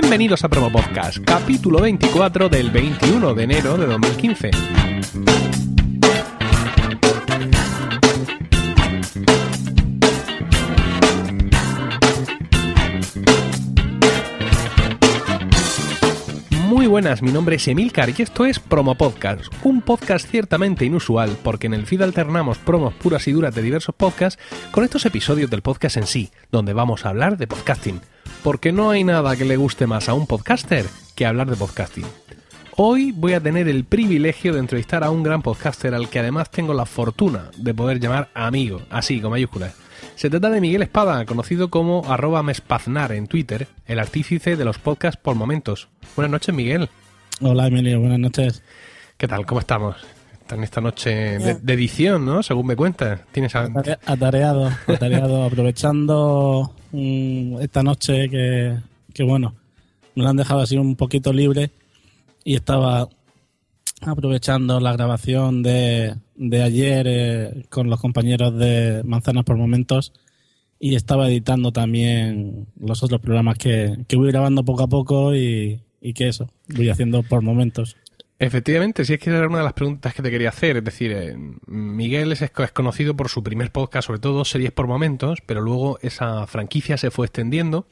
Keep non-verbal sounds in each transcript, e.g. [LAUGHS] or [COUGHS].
Bienvenidos a Promo Podcast, capítulo 24 del 21 de enero de 2015. Muy buenas, mi nombre es Emilcar y esto es Promo Podcast, un podcast ciertamente inusual porque en el feed alternamos promos puras y duras de diversos podcasts con estos episodios del podcast en sí, donde vamos a hablar de podcasting, porque no hay nada que le guste más a un podcaster que hablar de podcasting. Hoy voy a tener el privilegio de entrevistar a un gran podcaster al que además tengo la fortuna de poder llamar amigo, así con mayúsculas. Se trata de Miguel Espada, conocido como arroba mespaznar en Twitter, el artífice de los podcasts por momentos. Buenas noches, Miguel. Hola, Emilio, buenas noches. ¿Qué tal? ¿Cómo estamos? En esta noche de, de edición, ¿no? Según me cuentas. Tienes a- Atareado, atareado, [LAUGHS] aprovechando mm, esta noche que, que, bueno, me la han dejado así un poquito libre y estaba aprovechando la grabación de, de ayer eh, con los compañeros de Manzanas por Momentos y estaba editando también los otros programas que, que voy grabando poco a poco y, y que eso, voy haciendo por momentos. Efectivamente, sí es que era una de las preguntas que te quería hacer. Es decir, eh, Miguel es, es conocido por su primer podcast, sobre todo series por momentos, pero luego esa franquicia se fue extendiendo.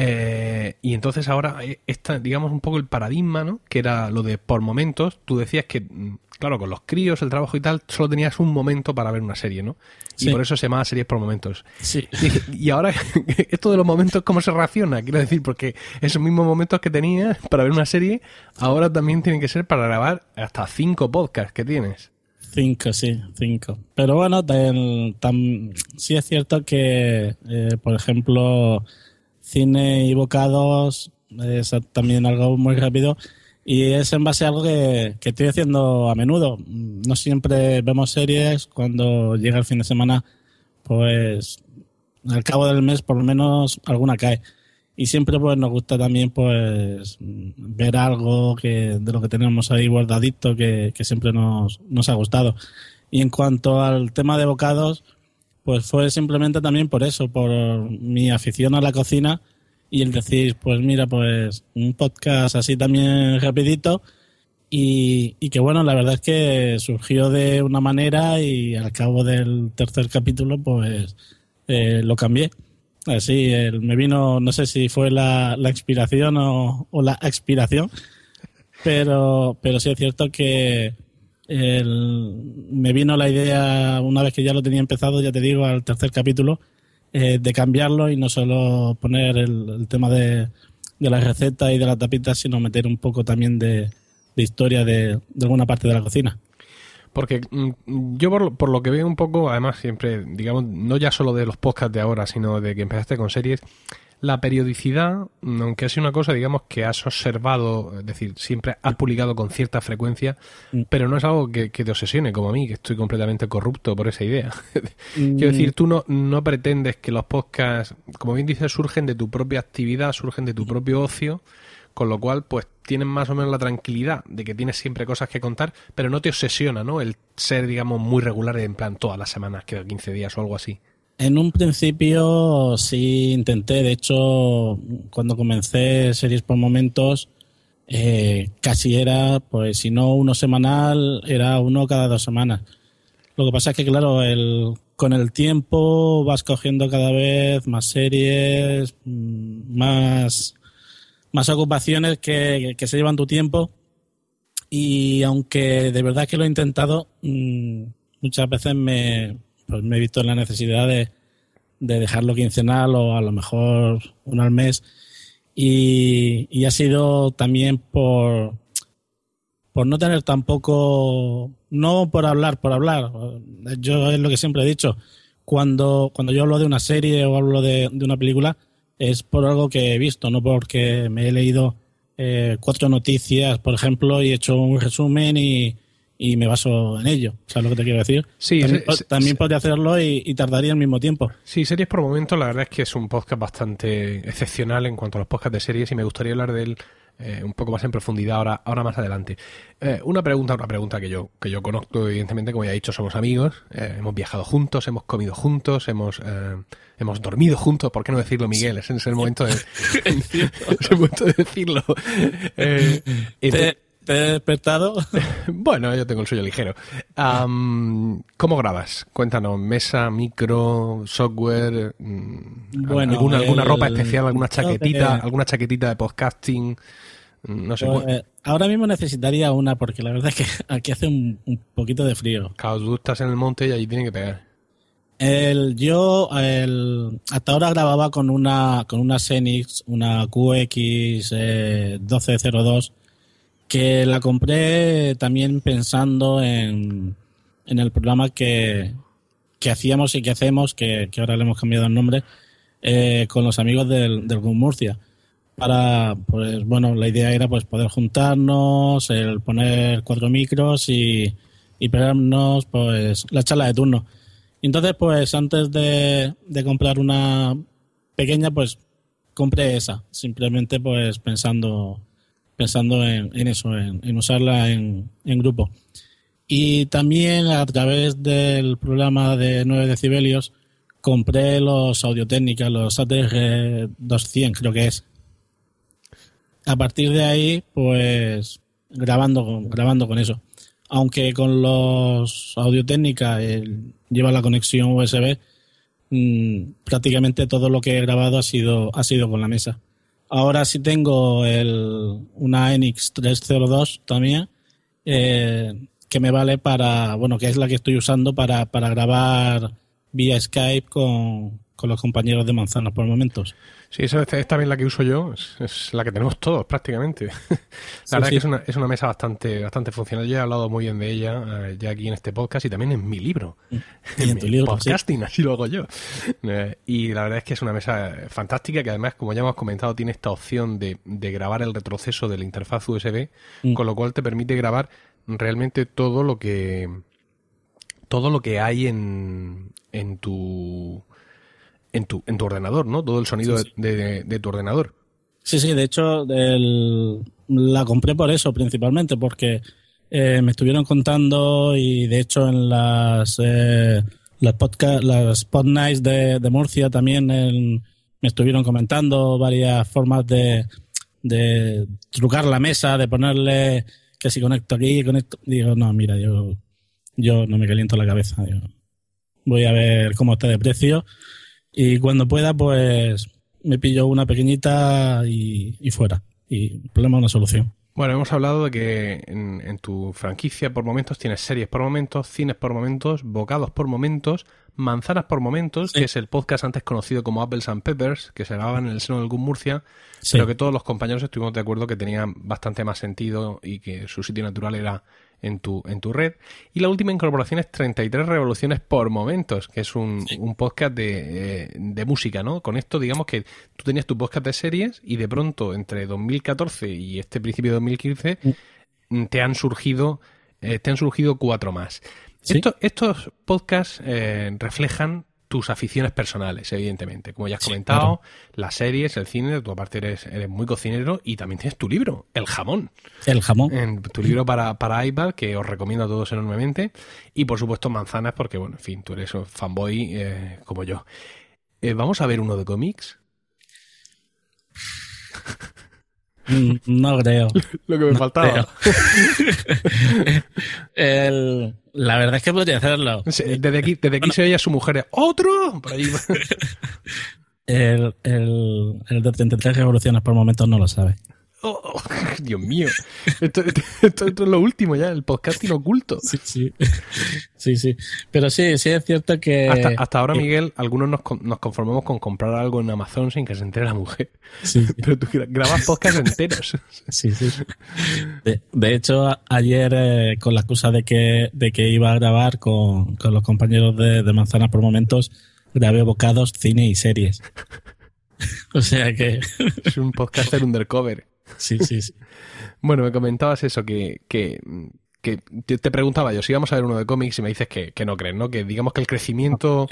Eh, y entonces ahora eh, está, digamos, un poco el paradigma, ¿no? Que era lo de por momentos. Tú decías que, mm, claro, con los críos, el trabajo y tal, solo tenías un momento para ver una serie, ¿no? Y por eso se llamaba series por momentos. Sí. Y, y ahora, [LAUGHS] esto de los momentos, ¿cómo se raciona? Quiero decir, porque esos mismos momentos que tenías para ver una serie, ahora también tienen que ser para grabar hasta cinco podcasts que tienes. Cinco, sí, cinco. Pero bueno, tan- sí es cierto que, eh, por ejemplo, cine y bocados es también algo muy rápido y es en base a algo que, que estoy haciendo a menudo. No siempre vemos series, cuando llega el fin de semana, pues al cabo del mes por lo menos alguna cae. Y siempre pues nos gusta también pues ver algo que de lo que tenemos ahí guardadito que, que siempre nos, nos ha gustado. Y en cuanto al tema de bocados, pues fue simplemente también por eso, por mi afición a la cocina y el decir, pues mira, pues un podcast así también rapidito y, y que bueno, la verdad es que surgió de una manera y al cabo del tercer capítulo pues eh, lo cambié. Así, me vino, no sé si fue la, la inspiración o, o la expiración, pero, pero sí es cierto que el- me vino la idea, una vez que ya lo tenía empezado, ya te digo, al tercer capítulo, eh, de cambiarlo y no solo poner el, tema de, de la receta y de la tapita, sino meter un poco también de, historia de, de alguna parte de la cocina. Porque mm, yo por, por lo que veo un poco, además siempre, digamos, no ya solo de los podcasts de ahora, sino de que empezaste con series, la periodicidad, mm, aunque ha sido una cosa, digamos, que has observado, es decir, siempre has publicado con cierta frecuencia, Mm. pero no es algo que, que te obsesione como a mí, que estoy completamente corrupto por esa idea. [LAUGHS] Mm. Quiero decir, tú no, no pretendes que los podcasts, como bien dices, surgen de tu propia actividad, surgen de tu propio ocio, con lo cual, pues tienen más o menos la tranquilidad de que tienes siempre cosas que contar, pero no te obsesiona, ¿no? El ser, digamos, muy regular en plan todas las semanas, cada 15 días o algo así. En un principio sí intenté, de hecho, cuando comencé series por momentos, eh, casi era, pues si no uno semanal, era uno cada dos semanas. Lo que pasa es que, claro, el, con el tiempo vas cogiendo cada vez más series, mm, más, más ocupaciones que, que se llevan tu tiempo. Y aunque de verdad que lo he intentado, mm, muchas veces me, pues me he visto en la necesidad de, de dejarlo quincenal o a lo mejor uno al mes. Y, y ha sido también por, por no tener tampoco, no por hablar, por hablar. Yo es lo que siempre he dicho. Cuando, cuando yo hablo de una serie o hablo de, de una película, es por algo que he visto, no porque me he leído eh, cuatro noticias, por ejemplo, y he hecho un resumen y, y me baso en ello. ¿Sabes lo que te quiero decir? Sí, también, se- también podría hacerlo y, y tardaría el mismo tiempo. Sí, series por momentos, la verdad es que es un podcast bastante excepcional en cuanto a los podcasts de series y me gustaría hablar de él eh, un poco más en profundidad ahora, ahora más adelante. Eh, una pregunta, una pregunta que yo, que yo conozco, evidentemente, como ya he dicho, somos amigos, eh, hemos viajado juntos, hemos comido juntos, hemos, hemos dormido juntos, ¿por qué no decirlo, Miguel? Ese es el momento de, [LAUGHS] [LAUGHS] es el momento de decirlo. ¿Te, he despertado? [LAUGHS] bueno, yo tengo el sueño ligero. ¿Cómo grabas? Cuéntanos, mesa, micro, software, mm, bueno, alguna, alguna ropa especial, alguna chaquetita, alguna chaquetita de podcasting. No sé. Pues, ahora mismo necesitaría una porque la verdad es que [LAUGHS] aquí hace un, poquito de frío. Claro, tú estás en el monte y allí tiene que pegar. El, yo el, hasta ahora grababa con una con una Xenix, una QX 1202, que la compré también pensando en, en el programa que, que hacíamos y que hacemos, que, ahora le hemos cambiado el nombre, eh, con los amigos del, del Murcia para, pues bueno, la idea era pues poder juntarnos, el poner cuatro micros y, y pegarnos pues la charla de turno. Entonces, pues antes de, de comprar una pequeña, pues compré esa, simplemente pues pensando pensando en, en eso, en, usarla en, en, grupo. Y también a través del programa de 9 decibelios compré los Audio Técnica, los ATR 200 creo que es, a partir de ahí, pues grabando, grabando con eso. Aunque con los Audio Técnica lleva la conexión USB, mm, prácticamente todo lo que he grabado ha sido, ha sido con la mesa. Ahora sí tengo el, una Enix 302 también, eh, que me vale para, bueno, que es la que estoy usando para, para grabar vía Skype con, con los compañeros de Manzanas por momentos. Sí, esa es también la que uso yo, es, la que tenemos todos prácticamente. [LAUGHS] la verdad que es una, es una mesa bastante, bastante funcional. Yo he hablado muy bien de ella eh, ya aquí en este podcast y también en mi libro. Mm. [LAUGHS] en, tu libro, podcasting, así lo hago yo. Eh, y la verdad es que es una mesa fantástica que además, como ya hemos comentado, tiene esta opción de, de grabar el retroceso de la interfaz USB, mm. con lo cual te permite grabar realmente todo lo que todo lo que hay en, en tu en tu, en tu ordenador, ¿no? Todo el sonido De, de, tu ordenador. Sí, sí, de hecho la compré por eso principalmente, porque eh, me estuvieron contando y de hecho en las eh, las podcast, las pod nights de, de Murcia también me estuvieron comentando varias formas de, de trucar la mesa, de ponerle que si conecto aquí, conecto. Digo, no, mira, yo, yo no me caliento la cabeza. voy a ver cómo está de precio y cuando pueda, pues me pillo una pequeñita y, fuera. Y problema una solución. Bueno, hemos hablado de que en, tu franquicia por momentos tienes series por momentos, cines por momentos, bocados por momentos, manzanas por momentos, que es el podcast antes conocido como Apples and Peppers, que se grababa en el seno del GUM Murcia, pero que todos los compañeros estuvimos de acuerdo que tenían bastante más sentido y que su sitio natural era en tu, en tu red. Y la última incorporación es 33 revoluciones por momentos, que es un, un podcast de, eh, de, música, ¿no? Con esto, digamos que tú tenías tu podcast de series y de pronto, entre 2014 y este principio de 2015, mm. te han surgido, eh, te han surgido cuatro más. estos podcasts eh, reflejan tus aficiones personales, evidentemente. Como ya has comentado, las series, el cine, tú aparte eres, eres muy cocinero y también tienes tu libro, El Jamón. El Jamón. En tu libro para, para iPad, que os recomiendo a todos enormemente. Y por supuesto, Manzanas, porque, bueno, en fin, tú eres un fanboy eh, como yo. Eh, Vamos a ver uno de cómics. Mm, no creo. [LAUGHS] Lo que me faltaba. [LAUGHS] la verdad es que podría hacerlo. Desde aquí, desde aquí se oye a su mujer. ¡Otro! Por ahí. [LAUGHS] el, el, el de 33 revoluciones por momentos no lo sabe. Oh, [LAUGHS] Dios mío. Esto, es lo último ya, el podcasting oculto. Sí, sí. [LAUGHS] Sí, sí. Pero sí, sí es cierto que. Hasta, ahora, Miguel, algunos nos, nos, conformamos con comprar algo en Amazon sin que se entere la mujer. Sí. [LAUGHS] Pero tú grabas podcasts enteros. Sí, sí. De, hecho, ayer, eh, con la excusa de que, de que iba a grabar con, con los compañeros de, de Manzana por momentos, grabé bocados, cine y series. o sea que. es un podcaster undercover. Sí, sí, sí. bueno, me comentabas eso, que, que, que te preguntaba yo si íbamos a ver uno de cómics y me dices que, que no crees, ¿no? Que digamos que el crecimiento,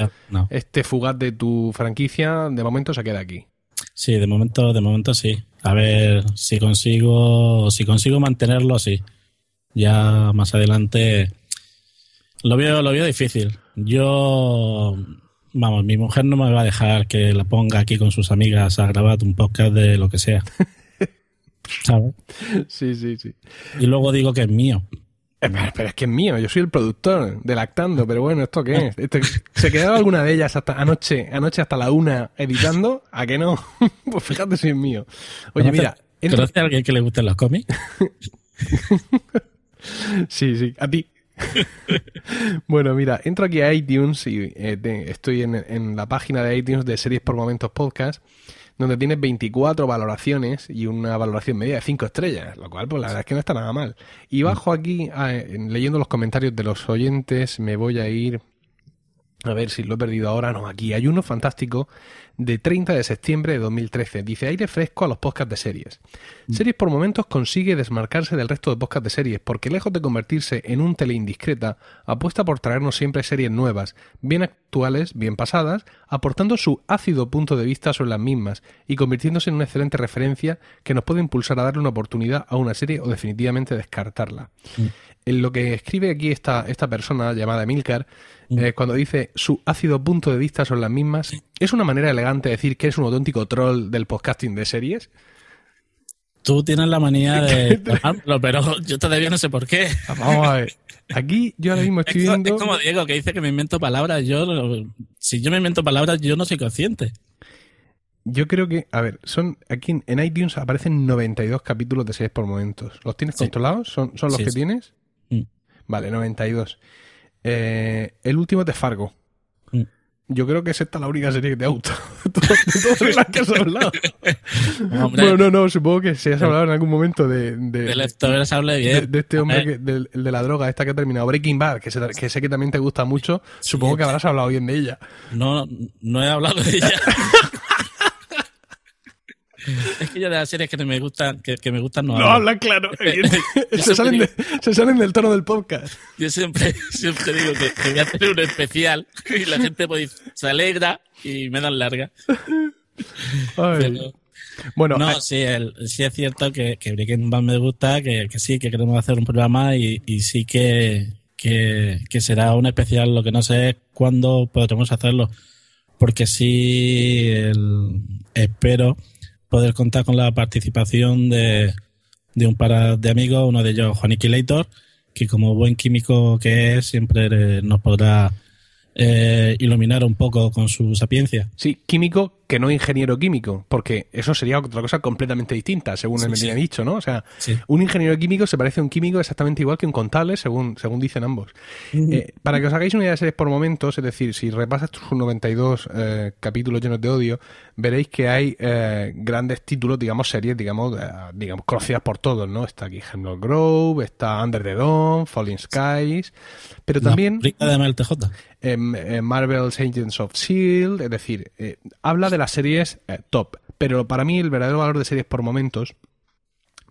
este fugaz de tu franquicia, de momento se queda aquí. Sí, de momento, de momento sí. A ver si consigo, si consigo mantenerlo así. Ya más adelante lo veo, lo veo difícil. Yo, vamos, mi mujer no me va a dejar que la ponga aquí con sus amigas a grabar un podcast de lo que sea. ¿Sabes? [LAUGHS] Sí, sí, sí. Y luego digo que es mío. Eh, pero, es que es mío, yo soy el productor de Lactando, pero bueno, ¿esto qué es? Este, ¿Se quedaba alguna de ellas hasta anoche, anoche hasta la una editando? ¿A que no? [LAUGHS] pues fíjate si es mío. Oye, mira... ¿Conoce a alguien que le gusten los cómics? [LAUGHS] sí, sí, a ti. bueno, mira, entro aquí a iTunes y eh, estoy en, en, la página de iTunes de Series por Momentos Podcast donde tienes 24 valoraciones y una valoración media de 5 estrellas, lo cual pues la verdad es que no está nada mal. Y bajo aquí, leyendo los comentarios de los oyentes, me voy a ir a ver si lo he perdido ahora. No, aquí hay uno fantástico de 30 de septiembre de 2013. Dice aire fresco a los podcasts de series. Mm. Series por momentos consigue desmarcarse del resto de podcasts de series porque lejos de convertirse en un tele indiscreta, apuesta por traernos siempre series nuevas, bien actuales, bien pasadas, aportando su ácido punto de vista sobre las mismas y convirtiéndose en una excelente referencia que nos puede impulsar a darle una oportunidad a una serie o definitivamente descartarla. Mm. En lo que escribe aquí esta, esta persona llamada Emilcar, mm. eh, cuando dice su ácido punto de vista sobre las mismas, es una manera elegante de decir que es un auténtico troll del podcasting de series. Tú tienes la manía de [LAUGHS] pero yo todavía no sé por qué. Vamos a ver. Aquí yo ahora mismo estoy viendo... Es como Diego que dice que me invento palabras. Yo, si yo me invento palabras, yo no soy consciente. Yo creo que, a ver, son aquí en, iTunes aparecen 92 capítulos de series por momentos. ¿Los tienes controlados? ¿Son, son los que tienes? Mm. Vale, 92. Eh, el último es de Fargo. Yo creo que es esta la única serie que te ha gustado [LAUGHS] de todas las que has hablado. [LAUGHS] bueno, no, no, supongo que si has hablado en algún momento de. De, de, bien. de, este hombre, que, de, de, la droga, esta que ha terminado, Breaking Bad, que, que sé que también te gusta mucho, supongo que habrás hablado bien de ella. No, no he hablado de ella. [LAUGHS] Es que yo de las series que me gustan, que, me gustan no, no hablan. claro. [LAUGHS] se, salen se, salen del tono del podcast. Yo siempre, [LAUGHS] siempre digo que, voy a hacer un especial y la gente pues, se alegra y me dan larga. bueno, no, sí, sí es cierto que, que Breaking Bad me gusta, que, sí, que queremos hacer un programa y, y sí que, que, que será un especial. Lo que no sé es cuándo podremos hacerlo. Porque sí, el, espero poder contar con la participación de, de un par de amigos, uno de ellos Juan Iquilator, que como buen químico que es, siempre nos podrá eh, iluminar un poco con su sapiencia. Sí, químico que no ingeniero químico, porque eso sería otra cosa completamente distinta, según él me ha dicho, ¿no? O sea, un ingeniero químico se parece a un químico exactamente igual que un contable, según, según dicen ambos. Eh, para que os hagáis una idea de series por momentos, es decir, si repasas tus 92 eh, capítulos llenos de odio, veréis que hay eh, grandes títulos, digamos, series, digamos, digamos, conocidas por todos, ¿no? Está aquí Hemlock Grove, está Under the Dawn, Falling Skies, pero también... La de MLTJ. Marvel's Agents of S.H.I.E.L.D., es decir, habla de las series eh, top. Pero para mí el verdadero valor de series por momentos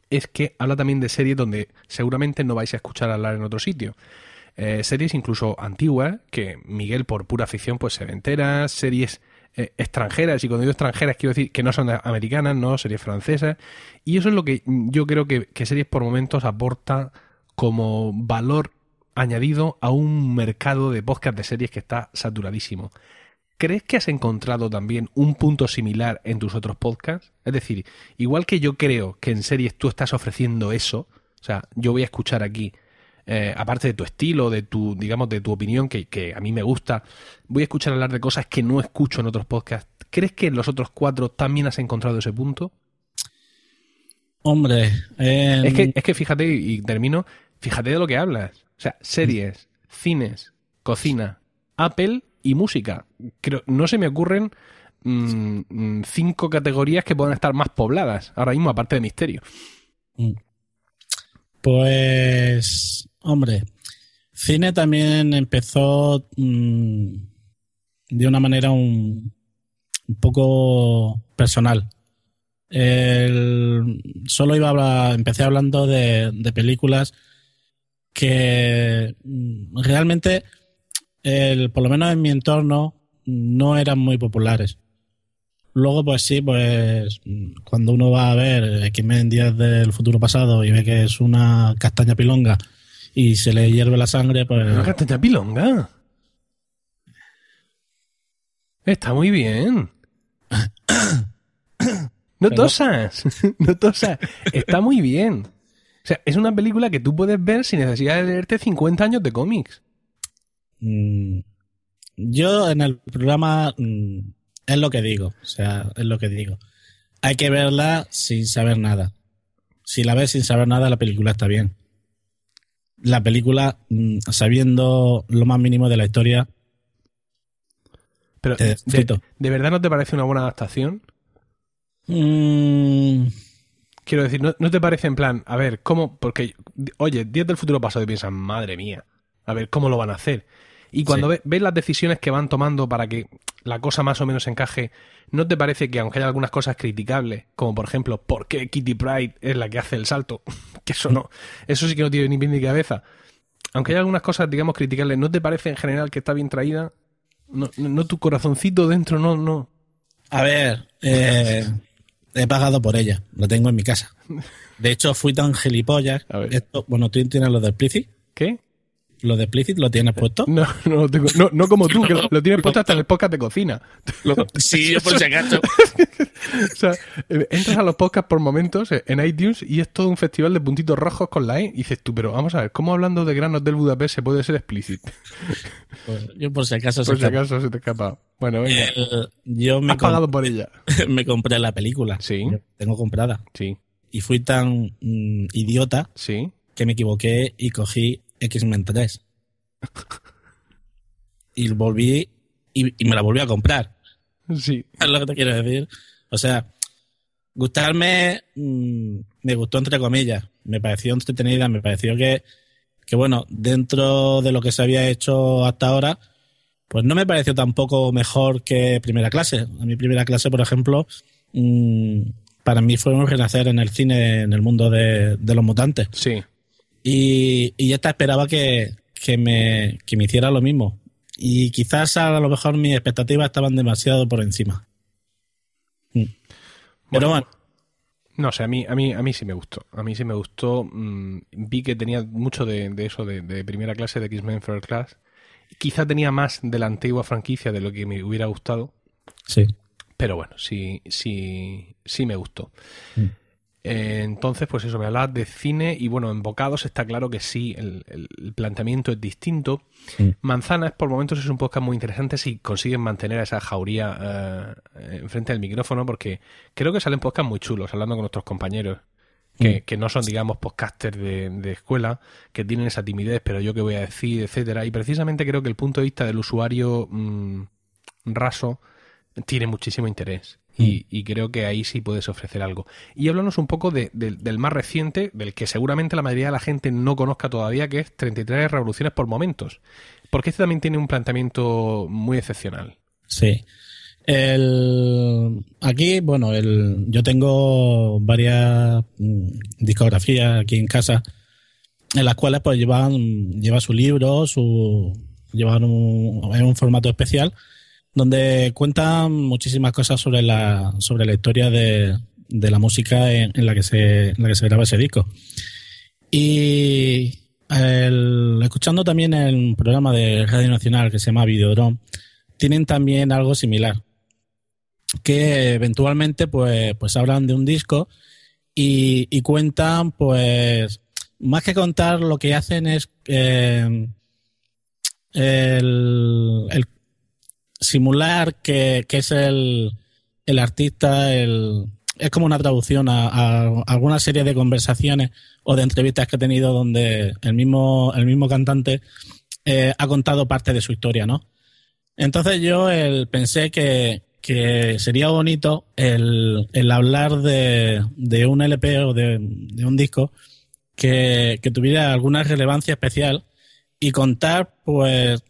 es que habla también de series donde seguramente no vais a escuchar hablar en otro sitio. Eh, series incluso antiguas, que Miguel por pura ficción pues se ve enteras, series eh, extranjeras, y cuando digo extranjeras quiero decir que no son americanas, no, series francesas, y eso es lo que yo creo que, que series por momentos aporta como valor añadido a un mercado de podcast de series que está saturadísimo. ¿Crees que has encontrado también un punto similar en tus otros podcasts? Es decir, igual que yo creo que en series tú estás ofreciendo eso, o sea, yo voy a escuchar aquí, eh, aparte de tu estilo, de tu, digamos, de tu opinión, que, que, a mí me gusta, voy a escuchar hablar de cosas que no escucho en otros podcasts. ¿Crees que en los otros cuatro también has encontrado ese punto? Hombre, es, que, es que fíjate, y termino, fíjate de lo que hablas. O sea, series, cines, cocina, Apple y música. Creo, no se me ocurren mm, mm, cinco categorías que puedan estar más pobladas ahora mismo, aparte de misterio. Mm. Pues, hombre, cine también empezó de una manera un, un poco personal. solo iba a hablar, empecé hablando de, de películas que realmente el, por lo menos en mi entorno, no eran muy populares. Luego, pues sí, pues cuando uno va a ver X-Men Días del Futuro Pasado y ve que es una castaña pilonga y se le hierve la sangre, pues... ¿Una castaña pilonga? Está muy bien. [COUGHS] No tosas, [LAUGHS] no tosas. Está muy bien. O sea, es una película que tú puedes ver sin necesidad de leerte 50 años de cómics. Mm, yo en el programa mm, es lo que digo, o sea, es lo que digo. Hay que verla sin saber nada. Si la ves sin saber nada, la película está bien. La película, mm, sabiendo lo más mínimo de la historia, Pero, te de, desquito. ¿de verdad no te parece una buena adaptación? Mm, Quiero decir, ¿no, no te parece en plan, a ver, ¿cómo? Porque, oye, días del futuro pasado y piensas, madre mía, a ver, ¿cómo lo van a hacer? Y cuando Sí. ves las decisiones que van tomando para que la cosa más o menos encaje, ¿no te parece que aunque haya algunas cosas criticables, como por ejemplo, ¿por qué Kitty Pride es la que hace el salto? [LAUGHS] que eso no, [LAUGHS] eso sí que no tiene ni pie ni cabeza. Aunque haya algunas cosas, digamos, criticables, ¿no te parece en general que está bien traída? No, no, no tu corazoncito dentro, no, no. a ver, eh, he pagado por ella, lo tengo en mi casa. [LAUGHS] De hecho, fui tan gilipollas. Esto, bueno, tú tienes lo de explicit. ¿Qué? ¿Lo de explicit lo tienes puesto? No, no, lo tengo- no, no como tú, que lo, lo tienes puesto hasta en el podcast de cocina. [LAUGHS] Sí, por si acaso. [LAUGHS] O sea, eh, entras a los podcasts por momentos eh, en iTunes y es todo un festival de puntitos rojos con la E. Y dices tú, pero vamos a ver, ¿cómo hablando de granos del Budapest se puede ser explícito? Pues yo por si acaso Por se si escapa. acaso se te escapa. Bueno, venga. El- yo me, Has pagado por ella. [LAUGHS] me compré la película. Sí. Yo tengo comprada. Sí, Y fui tan mm, idiota sí. que me equivoqué y cogí X-Men 3. y volví y, y me la volví a comprar. Sí. Es lo que te quiero decir. O sea, gustarme mm, me gustó entre comillas. Me pareció entretenida, me pareció que, que, bueno, dentro de lo que se había hecho hasta ahora, pues no me pareció tampoco mejor que primera clase. A mí primera clase, por ejemplo, mm, para mí fue un renacer en el cine, en el mundo de, de los mutantes. Sí. Y, y esta esperaba que, que, me, que me hiciera lo mismo. Y quizás a lo mejor mis expectativas estaban demasiado por encima. Mm. Pero bueno, No sé, a mí, a mí, a mí sí me gustó. A mí sí me gustó. mm, vi que tenía mucho de, de eso, de, de primera clase de X-Men First Class. Quizá tenía más de la antigua franquicia de lo que me hubiera gustado. sí. Pero bueno, sí, sí, sí me gustó. Mm. Eh, entonces, pues eso, me hablabas de cine y bueno, en Bocados está claro que sí, el, planteamiento es distinto. Mm. Manzanas, por momentos, es un podcast muy interesante si consiguen mantener a esa jauría eh, enfrente del micrófono, porque creo que salen podcasts muy chulos, hablando con nuestros compañeros. Que, Mm. que no son, digamos, podcasters de, de escuela, que tienen esa timidez, pero yo qué voy a decir, etcétera. Y precisamente creo que el punto de vista del usuario mm, raso tiene muchísimo interés. Y, y creo que ahí sí puedes ofrecer algo. Y háblanos un poco de- del- del más reciente, del que seguramente la mayoría de la gente no conozca todavía, que es 33 revoluciones por momentos. Porque este también tiene un planteamiento muy excepcional. Sí. El, aquí, bueno, el, yo tengo varias mm, discografías aquí en casa en las cuales pues llevan lleva su libro, su llevan un, en un formato especial donde cuentan muchísimas cosas sobre la sobre la historia de, de la música en, la que se en la que se graba ese disco. Y el- escuchando también el programa de Radio Nacional que se llama Videodrome, tienen también algo similar. Que eventualmente pues, pues hablan de un disco y, y cuentan, pues, más que contar, lo que hacen es eh, el simular que, que es el, el artista, el, es como una traducción a, alguna serie de conversaciones o de entrevistas que he tenido donde el mismo, el mismo cantante eh, ha contado parte de su historia, ¿no? Entonces yo el, pensé que, que sería bonito el, el hablar de, de un LP o de, de un disco que, que tuviera alguna relevancia especial y contar pues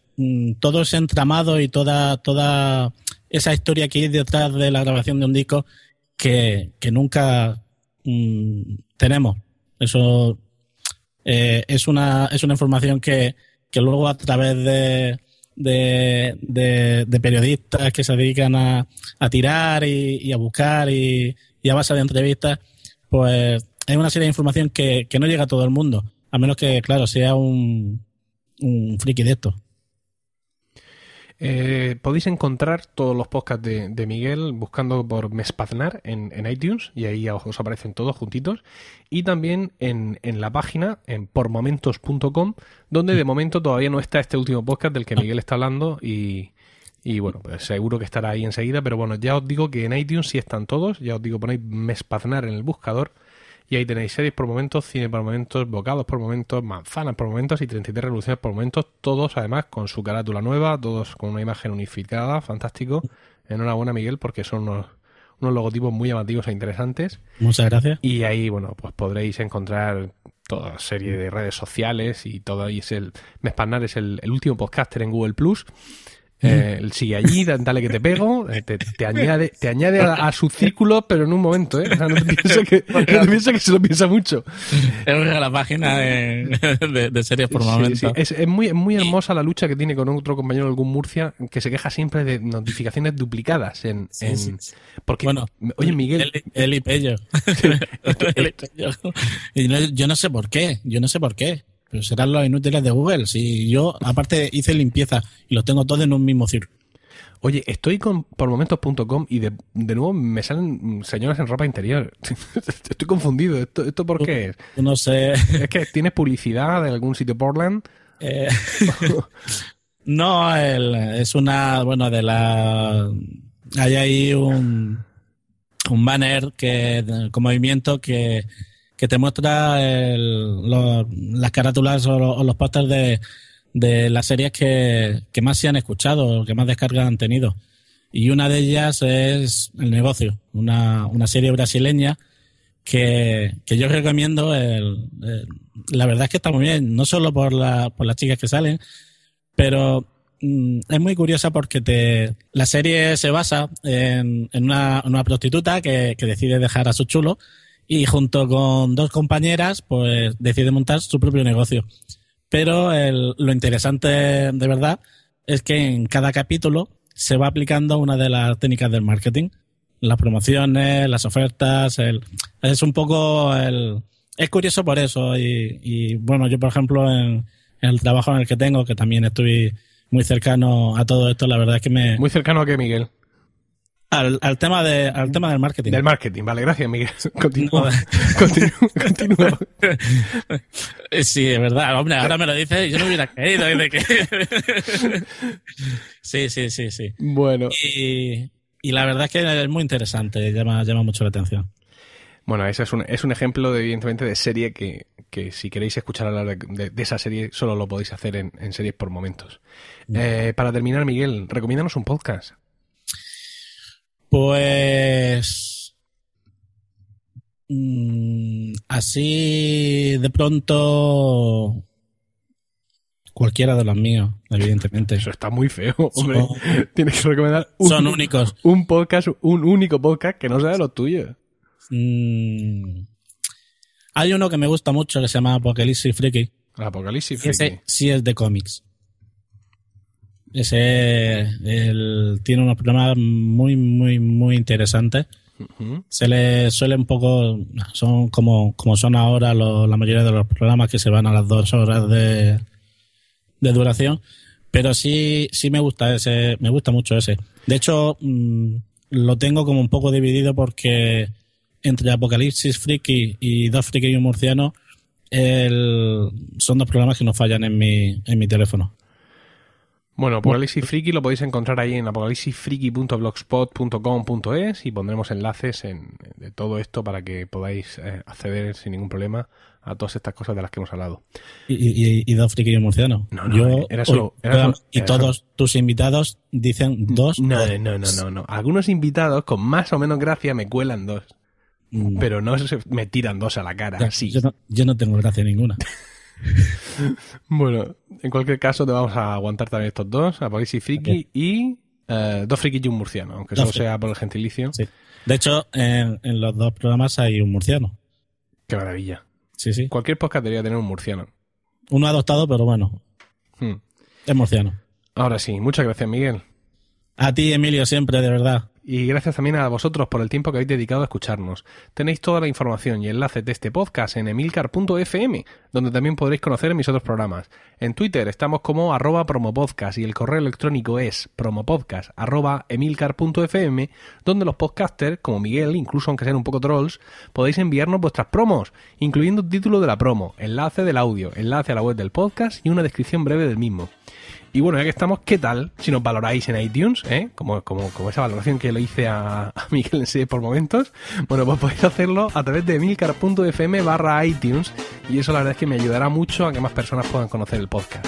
todo ese entramado y toda, toda esa historia que hay detrás de la grabación de un disco que, que nunca mm, tenemos. Eso eh, es, una, es una información que, que luego a través de, de, de, periodistas que se dedican a, a tirar y, a buscar y, y, a base de entrevistas, pues hay una serie de información que, que no llega a todo el mundo, a menos que, claro, sea un, un friki de esto. Eh, podéis encontrar todos los podcasts de, Miguel buscando por Mespaznar en, iTunes y ahí os aparecen todos juntitos. Y también en, la página, en pormomentos.com, donde de momento todavía no está este último podcast del que. Miguel está hablando y, bueno, pues seguro que estará ahí enseguida. Pero bueno, ya os digo que en iTunes sí están todos. Ya os digo, ponéis Mespaznar en el buscador y ahí tenéis series por momentos, cine por momentos, bocados por momentos, manzanas por momentos y 33 revoluciones por momentos, todos además con su carátula nueva, todos con una imagen unificada, fantástico. Enhorabuena Miguel porque son unos, logotipos muy llamativos e interesantes. Muchas gracias. Y ahí, bueno, pues podréis encontrar toda serie de redes sociales y todo ahí es el Mespanar es el, el último podcaster en Google Plus eh, sigue allí, dale que te pego, eh, te, añade, te añade a, su círculo, pero en un momento, ¿eh? no te pienso que, [LAUGHS] que se lo piensa mucho. Es la página de, de, series por momento. Es, es, muy, muy hermosa la lucha que tiene con otro compañero de algún Murcia que se queja siempre de notificaciones duplicadas en... en porque, bueno, oye, Miguel... El, el, [LAUGHS] [LAUGHS] yo no sé por qué, yo no sé por qué. Pero serán los inútiles de Google. Si yo, aparte, hice limpieza y los tengo todos en un mismo círculo. Oye, estoy con pormomentos.com y de, de, nuevo me salen señoras en ropa interior. [LAUGHS] estoy confundido. ¿Esto, esto por qué es? No sé. [LAUGHS] ¿Es que tienes publicidad de algún sitio Portland? Eh, [LAUGHS] no, es una, bueno, de la... Hay ahí un, un banner que con movimiento que que te muestra las carátulas o, los pósters de, de, las series que, más se han escuchado, que más descargas han tenido. Y una de ellas es El Negocio, una, una serie brasileña que, que yo recomiendo. El, la verdad es que está muy bien, no solo por, la, por las chicas que salen, pero mm, es muy curiosa porque te, la serie se basa en, en una, una, prostituta que, que decide dejar a su chulo y junto con dos compañeras pues decide montar su propio negocio. Pero lo interesante de verdad es que en cada capítulo se va aplicando una de las técnicas del marketing. Las promociones, las ofertas, el, es un poco el... Es curioso por eso y, bueno, yo por ejemplo en, en, el trabajo en el que tengo, que también estoy muy cercano a todo esto, la verdad es que me... Muy cercano a que Miguel. Al, al, tema de, al tema del marketing. Del marketing, vale, gracias, Miguel. [LAUGHS] Continúa. continúa, [LAUGHS] Sí, es verdad. Hombre, ahora me lo dices y yo no hubiera creído de que. [LAUGHS] sí, sí, sí, sí. Bueno. Y, y, la verdad es que es muy interesante, llama, llama mucho la atención. Bueno, ese es un, es un ejemplo, de, evidentemente, de serie que, que si queréis escuchar hablar de, de, esa serie, solo lo podéis hacer en, en series por momentos. Eh, para terminar, Miguel, recomiéndanos un podcast. Pues. Mm, así de pronto. Cualquiera de los míos, evidentemente. Eso está muy feo, hombre. [LAUGHS] Tienes que recomendar un, son únicos. un podcast, un único podcast que no sea de los tuyos. Mm, hay uno que me gusta mucho que se llama Apocalipsis Freaky. Apocalipsis Freaky. Ese sí es de cómics. Ese el, tiene unos programas muy, muy, muy interesantes. Se le suele un poco, son como, como son ahora la mayoría de los programas que se van a las dos horas de, de duración. Pero sí, sí me gusta ese, me gusta mucho ese. De hecho, mm, lo tengo como un poco dividido porque entre Apocalipsis Freaky y Dos Freaky y un Murciano, el, son dos programas que no fallan en mi, en mi teléfono. Bueno, Apocalipsis Friki lo podéis encontrar ahí en apocalipsisfriki.blogspot.com.es y pondremos enlaces en, de todo esto para que podáis eh, acceder sin ningún problema a todas estas cosas de las que hemos hablado. ¿Y, dos friki y murciano? No, no, era solo... y todos tus invitados dicen dos... No, no, no, no, no. Algunos invitados con más o menos gracia me cuelan dos. Mm. Pero no me tiran dos a la cara. Sí. Yo, no, yo no tengo gracia ninguna. [LAUGHS] [LAUGHS] bueno, en cualquier caso te vamos a aguantar también estos dos, Apocalipsis Friki y eh, dos frikis y un murciano, aunque solo sea por el gentilicio. De hecho, en, los dos programas hay un murciano. Qué maravilla. Sí, sí. Cualquier podcast debería tener un murciano. Uno adoptado, pero bueno. Hmm. Es murciano. Ahora sí, muchas gracias, Miguel. A ti, Emilio, siempre, de verdad. Y gracias también a vosotros por el tiempo que habéis dedicado a escucharnos. Tenéis toda la información y enlaces de este podcast en emilcar.fm, donde también podréis conocer mis otros programas. En Twitter estamos como arroba promopodcast y el correo electrónico es promopodcast arroba emilcar.fm, donde los podcasters, como Miguel, incluso aunque sean un poco trolls, podéis enviarnos vuestras promos, incluyendo título de la promo, enlace del audio, enlace a la web del podcast y una descripción breve del mismo. Y bueno, ya que estamos, ¿qué tal si nos valoráis en iTunes? ¿eh? Como, como, como esa valoración que le hice a, Miguel en por momentos. Bueno, pues podéis hacerlo a través de milcar.fm barra iTunes. Y eso la verdad es que me ayudará mucho a que más personas puedan conocer el podcast.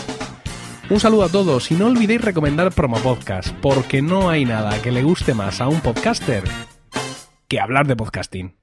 Un saludo a todos y no olvidéis recomendar Promo Podcast, porque no hay nada que le guste más a un podcaster que hablar de podcasting.